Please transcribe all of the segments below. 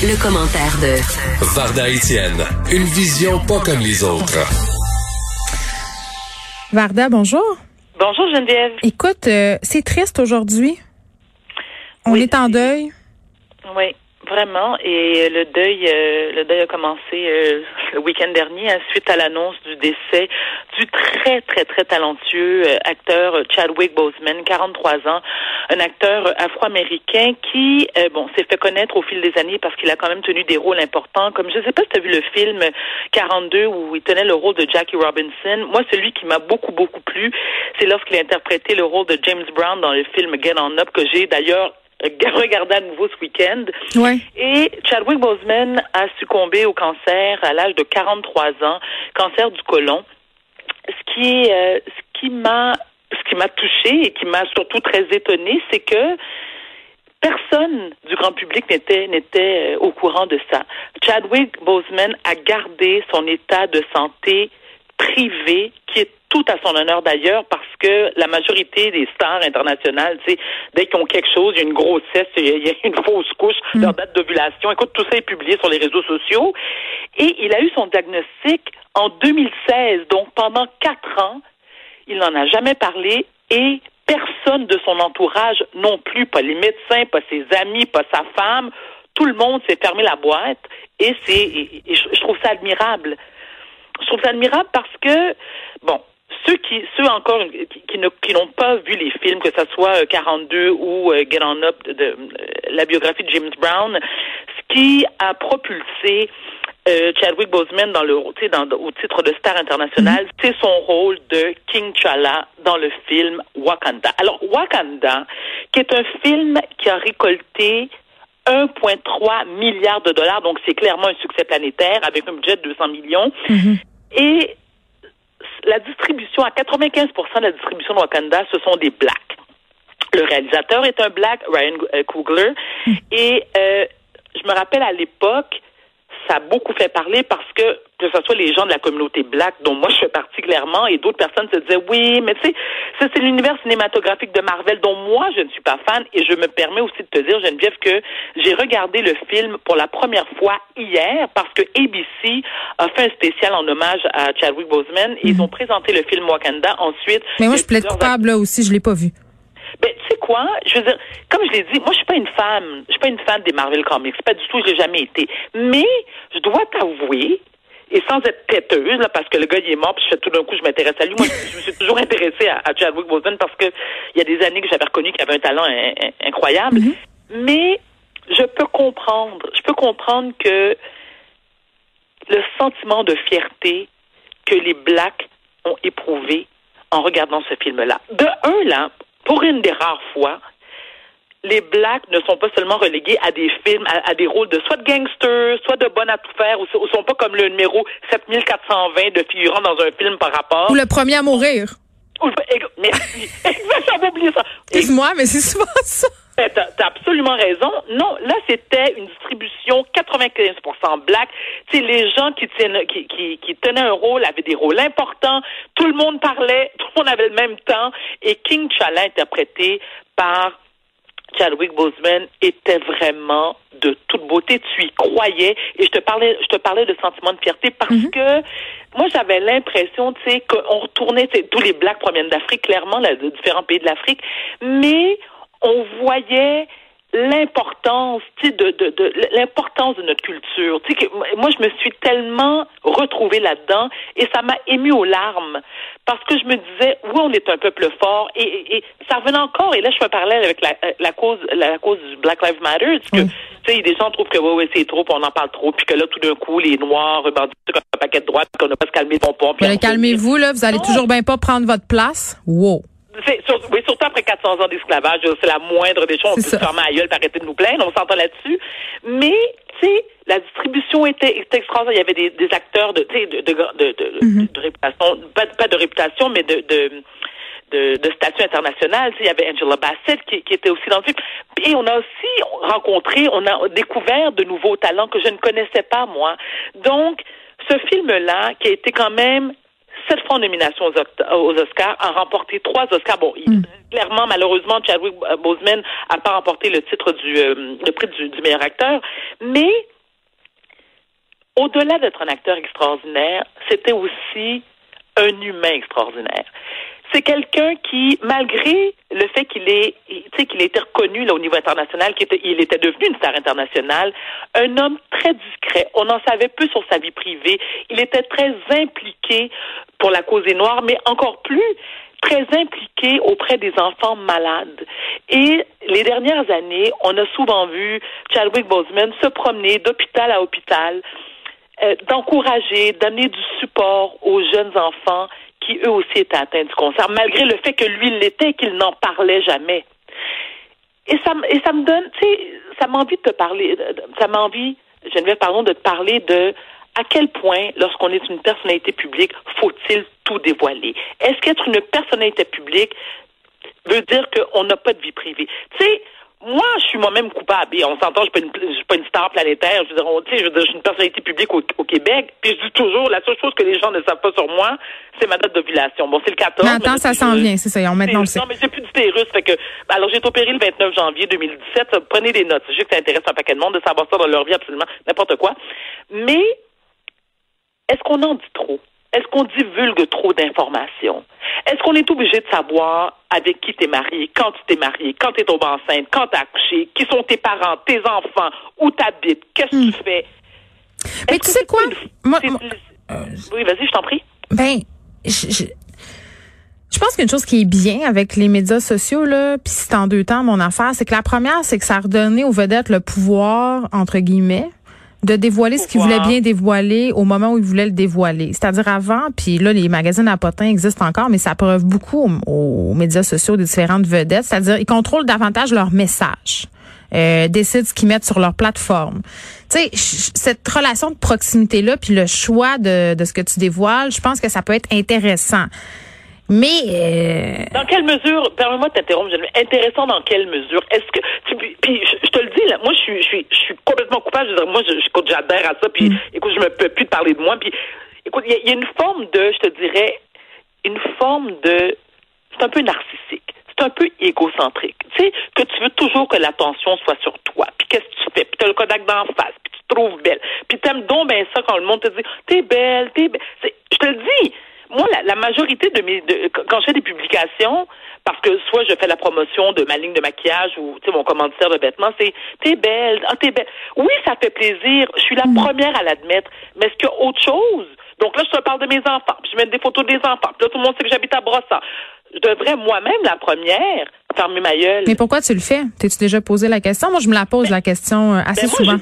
Le, commentaire de Varda Etienne, une vision pas comme les autres. Varda, bonjour. Bonjour Geneviève. Écoute, euh, c'est triste aujourd'hui. On Oui, est en deuil. Oui, vraiment. Et le deuil, euh, le deuil a commencé euh, le week-end dernier hein, suite à l'annonce du décès du très très très talentueux euh, acteur Chadwick Boseman, 43 ans, un acteur afro-américain qui, euh, bon, s'est fait connaître au fil des années parce qu'il a quand même tenu des rôles importants. Comme je sais pas si tu as vu le film 42 où il tenait le rôle de Jackie Robinson. Moi, celui qui m'a beaucoup beaucoup plu, c'est lorsqu'il a interprété le rôle de James Brown dans le film Get On Up que j'ai d'ailleurs regardé à nouveau ce week-end. Ouais. Et Chadwick Boseman a succombé au cancer à l'âge de 43 ans, cancer du côlon. Ce qui, euh, ce qui m'a, ce qui m'a touché et qui m'a surtout très étonné, c'est que personne du grand public n'était n'était euh, au courant de ça. Chadwick Boseman a gardé son état de santé privé, qui est tout à son honneur d'ailleurs, parce que la majorité des stars internationales, tu sais, dès qu'ils ont quelque chose, il y a une grossesse, il y a, une fausse couche, leur date d'ovulation, écoute, tout ça est publié sur les réseaux sociaux. Et il a eu son diagnostic en 2016, donc pendant quatre ans, il n'en a jamais parlé et personne de son entourage non plus, pas les médecins, pas ses amis, pas sa femme, tout le monde s'est fermé la boîte et c'est je trouve ça admirable. Je trouve ça admirable parce que bon, ceux qui ceux encore qui, qui ne qui n'ont pas vu les films que ce soit euh, 42 ou euh, Get On Up de, de, euh, la biographie de James Brown, ce qui a propulsé euh, Chadwick Boseman dans le dans, au titre de star international, c'est son rôle de King T'Challa dans le film Wakanda. Alors Wakanda, qui est un film qui a récolté 1,3 milliard de dollars, donc c'est clairement un succès planétaire avec un budget de 200 millions. Et la distribution, à 95% de la distribution de Wakanda, ce sont des blacks. Le réalisateur est un black, Ryan Coogler, et euh, je me rappelle à l'époque, ça a beaucoup fait parler parce que que ce soit les gens de la communauté black, dont moi je fais partie clairement, et d'autres personnes se disaient oui, mais tu sais, ça c'est l'univers cinématographique de Marvel dont moi je ne suis pas fan, et je me permets aussi de te dire, Geneviève, que j'ai regardé le film pour la première fois hier parce que ABC a fait un spécial en hommage à Chadwick Boseman, et ils ont présenté le film Wakanda. Ensuite, Mais moi, je plaide coupable là aussi, je l'ai pas vu. Je veux dire, comme je l'ai dit, moi, je suis pas une fan. Je suis pas une fan des Marvel Comics. Pas du tout, je l'ai jamais été. Mais, je dois t'avouer, et sans être têteuse, là, parce que le gars, il est mort, puis je fais tout d'un coup, je m'intéresse à lui. Moi, je me suis toujours intéressée à, à Chadwick Boseman parce que il y a des années que j'avais reconnu qu'il avait un talent in- in- incroyable. Mais, je peux comprendre, je peux comprendre que le sentiment de fierté que les Blacks ont éprouvé en regardant ce film-là. De un, là, pour une des rares fois, les Blacks ne sont pas seulement relégués à des films, à, à des rôles de soit de gangsters, soit de bonnes à tout faire, ou, sont pas comme le numéro 7420 de figurant dans un film par rapport. Ou le premier à mourir. Ou- Merci. J'avais oublié ça. Excuse-moi, mais c'est souvent ça. Eh, T'as t'as absolument raison. Non, là, c'était une distribution 95% black. Tu les gens qui, tiennent, qui, qui, qui tenaient un rôle avaient des rôles importants. Tout le monde parlait, tout le monde avait le même temps. Et King T'Challa, interprété par Chadwick Boseman était vraiment de toute beauté. Tu y croyais. Et je te parlais, je te parlais de sentiment de fierté parce que moi, j'avais l'impression, tu sais, qu'on retournait, tous les blacks proviennent d'Afrique, clairement, là, de différents pays de l'Afrique, mais on voyait l'importance, tu sais, de, de, de l'importance de notre culture. Tu sais, que moi, je me suis tellement retrouvée là-dedans et ça m'a ému aux larmes parce que je me disais, oui, on est un peuple fort et, et, et ça revenait encore. Et là, je me parlais avec la, la cause, la, cause du Black Lives Matter, parce que tu sais, des gens trouvent que ouais, ouais, c'est trop, puis on en parle trop, puis que là, tout d'un coup, les Noirs revendiquent comme un paquet de droite, qu'on n'a pas se calmer. Mais calmez-vous, là, vous allez toujours bien pas prendre votre place. Wow. Sur- oui, surtout après 400 ans d'esclavage, c'est la moindre des choses. On peut se fermer la gueule, arrêter de nous plaindre, on s'entend là-dessus. Mais, tu sais, la distribution était, était extraordinaire. Il y avait des, des acteurs de, de, de, de, de- de réputation, pas, pas de réputation, mais de, de, de, de statut international. Tu sais, il y avait Angela Bassett qui, qui était aussi dans le film. Et on a aussi rencontré, on a découvert de nouveaux talents que je ne connaissais pas, moi. Donc, ce film-là, qui a été quand même sept fois en nomination aux, Oscars, a remporté trois Oscars. Bon, il- clairement, malheureusement, Chadwick Boseman a pas remporté le titre du euh, le prix du, du meilleur acteur, mais au-delà d'être un acteur extraordinaire, c'était aussi un humain extraordinaire. C'est quelqu'un qui, malgré le fait qu'il est, qu'il été reconnu là, au niveau international, qu'il était, était devenu une star internationale, un homme très discret. On en savait peu sur sa vie privée. Il était très impliqué pour la cause des Noirs, mais encore plus très impliqué auprès des enfants malades. Et les dernières années, on a souvent vu Chadwick Boseman se promener d'hôpital à hôpital, euh, d'encourager, d'amener du support aux jeunes enfants qui eux aussi étaient atteints du cancer, malgré le fait que lui l'était et qu'il n'en parlait jamais. Et ça, et ça me donne, tu sais, ça m'a envie de te parler, ça m'a envie, Geneviève, pardon, de te parler de à quel point, lorsqu'on est une personnalité publique, faut-il tout dévoiler? Est-ce qu'être une personnalité publique veut dire qu'on n'a pas de vie privée? Tu sais, moi, je suis moi-même coupable. Et on s'entend, je suis pas une, je suis pas une star planétaire. Je veux dire, on- tu sais, je veux dire, je suis une personnalité publique au, au Québec. Puis je dis toujours, la seule chose que les gens ne savent pas sur moi, c'est ma date d'ovulation. Bon, c'est le 14. Mais attends, ça s'en vient, c'est ça. On, maintenant, le non, mais j'ai plus d'utérus. Fait que, alors, j'ai été opéré le 29 janvier 2017. Ça, Prenez des notes. Je sais que ça intéresse un paquet de monde de savoir ça dans leur vie, absolument n'importe quoi. Mais, est-ce qu'on en dit trop? Est-ce qu'on divulgue trop d'informations? Est-ce qu'on est obligé de savoir avec qui t'es marié, quand tu t'es marié, quand t'es tombé enceinte, quand t'as accouché, qui sont tes parents, tes enfants, où t'habites, qu'est-ce que tu fais? Hmm. Mais Est-ce tu sais quoi? une- Moi- Oui, vas-y, je t'en prie. Ben, je, je, je pense qu'une chose qui est bien avec les médias sociaux, là, puis c'est en deux temps mon affaire, c'est que la première, c'est que ça a redonné aux vedettes le pouvoir, entre guillemets, de dévoiler ce qu'ils Pouvoir. voulaient bien dévoiler au moment où ils voulaient le dévoiler. C'est-à-dire avant, puis là, les magazines à potins existent encore, mais ça preuve beaucoup aux, aux médias sociaux des différentes vedettes. C'est-à-dire, ils contrôlent davantage leur message. Euh, décident ce qu'ils mettent sur leur plateforme. Tu sais, cette relation de proximité-là, puis le choix de, de ce que tu dévoiles, je pense que ça peut être intéressant. Mais euh, Dans quelle mesure, permets-moi de t'interrompre, intéressant dans quelle mesure? Est-ce que, tu, puis je, je te le dis, là, moi, je suis, je suis, je suis complètement coupable. Je veux dire, moi, je, j'adhère à ça, puis écoute, je me peux plus te parler de moi, puis écoute, il y, a- il y a une forme de, je te dirais, une forme de, c'est un peu narcissique. C'est un peu égocentrique. Tu sais, que tu veux toujours que l'attention soit sur toi. Puis qu'est-ce que tu fais? Puis t'as le Kodak d'en face. Puis tu te trouves belle. Puis t'aimes donc bien ça quand le monde te dit, t'es belle, t'es belle. Je te le dis. Moi, la, la majorité de mes, de, quand je fais des publications, parce que soit je fais la promotion de ma ligne de maquillage ou, tu sais, mon commanditaire de vêtements, c'est, t'es belle, ah, t'es belle. Oui, ça fait plaisir. Je suis la première à l'admettre. Mais est-ce qu'il y a autre chose? Donc là, je te parle de mes enfants. Puis je mets des photos des enfants. Puis là, tout le monde sait que j'habite à Brossard. Je devrais moi-même, la première, fermer ma gueule. mais pourquoi tu le fais? T'es-tu déjà posé la question? Moi, je me la pose la question euh, assez Ben, souvent.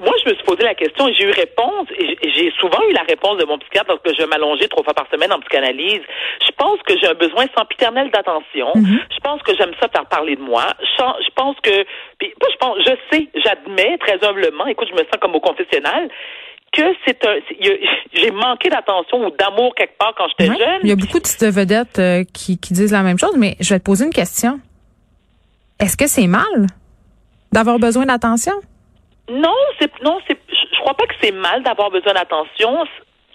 Moi, je me suis posé la question et j'ai eu réponse. Et j'ai- souvent eu la réponse de mon psychiatre lorsque je m'allongeais trois fois par semaine en psychanalyse. Je pense que j'ai un besoin sempiternel d'attention. Mm-hmm. Je pense que j'aime ça faire parler de moi. Je, pense que, puis, je pense, je sais, j'admets très humblement. Écoute, je me sens comme au confessionnal que c'est un, j'ai manqué d'attention ou d'amour quelque part quand j'étais Ouais. jeune. Il y a beaucoup de vedettes euh, qui, qui disent la même chose, mais je vais te poser une question. Est-ce que c'est mal d'avoir besoin d'attention? Non, c'est non, c'est je crois pas que c'est mal d'avoir besoin d'attention.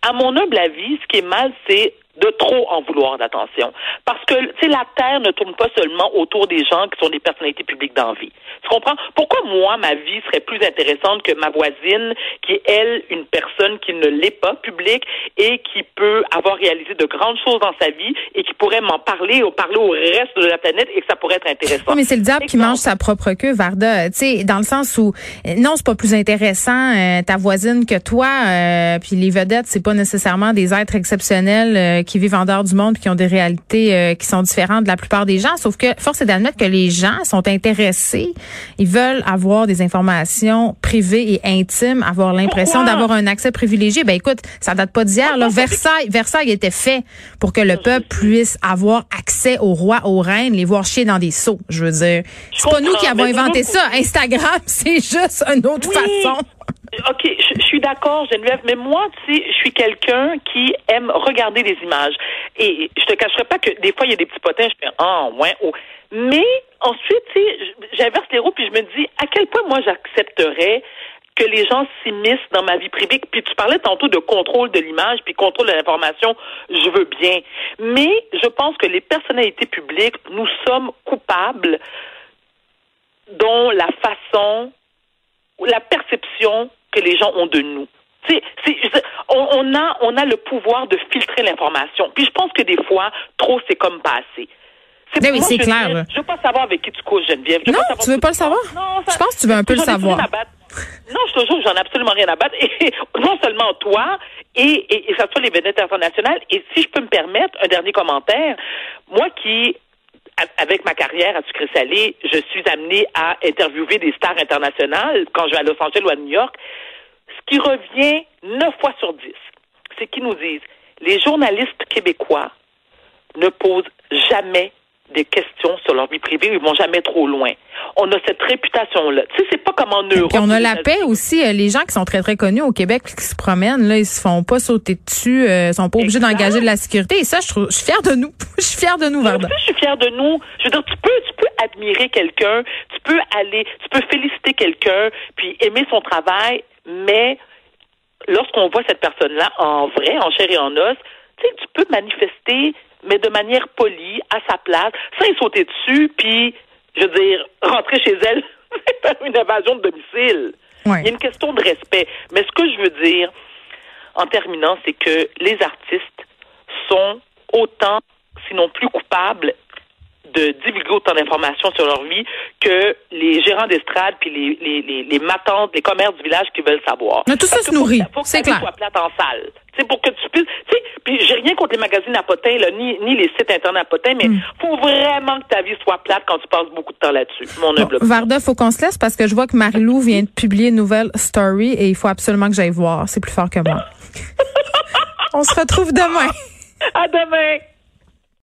À mon humble avis, ce qui est mal, c'est de trop en vouloir d'attention. Parce que, tu sais, la Terre ne tourne pas seulement autour des gens qui sont des personnalités publiques d'envie. Tu comprends? Pourquoi moi, ma vie serait plus intéressante que ma voisine, qui est, elle, une personne qui ne l'est pas publique et qui peut avoir réalisé de grandes choses dans sa vie et qui pourrait m'en parler ou parler au reste de la planète et que ça pourrait être intéressant. Oui, mais c'est le diable qui mange sa propre queue, Varda. Tu sais, dans le sens où non, c'est pas plus intéressant euh, ta voisine que toi. euh, puis les vedettes, c'est pas nécessairement des êtres exceptionnels euh, qui vivent en dehors du monde, puis qui ont des réalités euh, qui sont différentes de la plupart des gens. Sauf que force est d'admettre que les gens sont intéressés, ils veulent avoir des informations privées et intimes, avoir l'impression d'avoir un accès privilégié. Ben écoute, ça date pas d'hier. Là, Versailles, Versailles était fait pour que le peuple puisse avoir accès aux rois, aux reines, les voir chier dans des seaux. Je veux dire, c'est pas nous qui avons inventé ça. Instagram, c'est juste une autre Oui. façon. OK, je, suis d'accord, Geneviève, mais moi, tu sais, je suis quelqu'un qui aime regarder les images. Et je te cacherai pas que des fois, il y a des petits potins, je fais Ah, ouais, oh. Mais ensuite, tu sais, j'inverse les roues, puis je me dis à quel point moi j'accepterais que les gens s'immiscent dans ma vie privée? Puis tu parlais tantôt de contrôle de l'image, puis contrôle de l'information, je veux bien. Mais je pense que les personnalités publiques, nous sommes coupables dont la façon la perception que les gens ont de nous. C'est- c'est- on, on a, on a le pouvoir de filtrer l'information. Puis je pense que des fois, trop, c'est comme pas assez. Ben oui, moi, c'est je veux clair, là. Je veux pas savoir avec qui tu couches, Geneviève. Je veux Non, savoir tu veux pas le savoir? Non, ça- Je pense que tu veux un peu le savoir. Non, je te jure, j'en ai absolument rien à battre. Et non seulement toi, et, et, et ça soit les vedettes internationales. Et si je peux me permettre un dernier commentaire, moi qui, avec ma carrière à Sucré Salé, je suis amenée à interviewer des stars internationales quand je vais à Los Angeles ou à New York. Ce qui revient neuf fois sur dix, c'est qu'ils nous disent les journalistes québécois ne posent jamais des questions sur leur vie privée, ils vont jamais trop loin. On a cette réputation-là. Tu sais, c'est pas comme en Europe. Puis on a la paix aussi. euh, Les gens qui sont très, très connus au Québec qui se promènent, là, ils se font pas sauter dessus, euh, sont pas obligés d'engager de la sécurité. Et ça, je, trouve, je suis fière de nous. je suis fière de nous, Varda. je suis fière de nous. Je veux dire, tu peux, tu peux admirer quelqu'un, tu peux aller, tu peux féliciter quelqu'un, puis aimer son travail, mais lorsqu'on voit cette personne-là en vrai, en chair et en os, tu sais, tu peux manifester, mais de manière polie, à sa place, sans y sauter dessus, puis, je veux dire, rentrer chez elle, faire une invasion de domicile. Ouais. Il y a une question de respect. Mais ce que je veux dire, en terminant, c'est que les artistes sont autant, sinon plus coupables, de divulguer autant d'informations sur leur vie que les gérants d'estrade puis les, les, les, les matantes, les commerces du village qui veulent savoir. Mais tout ça Parce se nourrit, que- faut que c'est ta vie clair. soit plate en salle. C'est pour que tu puisses, tu sais, puis j'ai rien contre les magazines à potins, là, ni, ni les sites internet à potins, mais Hmm. faut vraiment que ta vie soit plate quand tu passes beaucoup de temps là-dessus. Mon Bon. Varda, faut qu'on se laisse parce que je vois que Marie-Lou vient de publier une nouvelle story et il faut absolument que j'aille voir. C'est plus fort que moi. On se retrouve demain. À demain!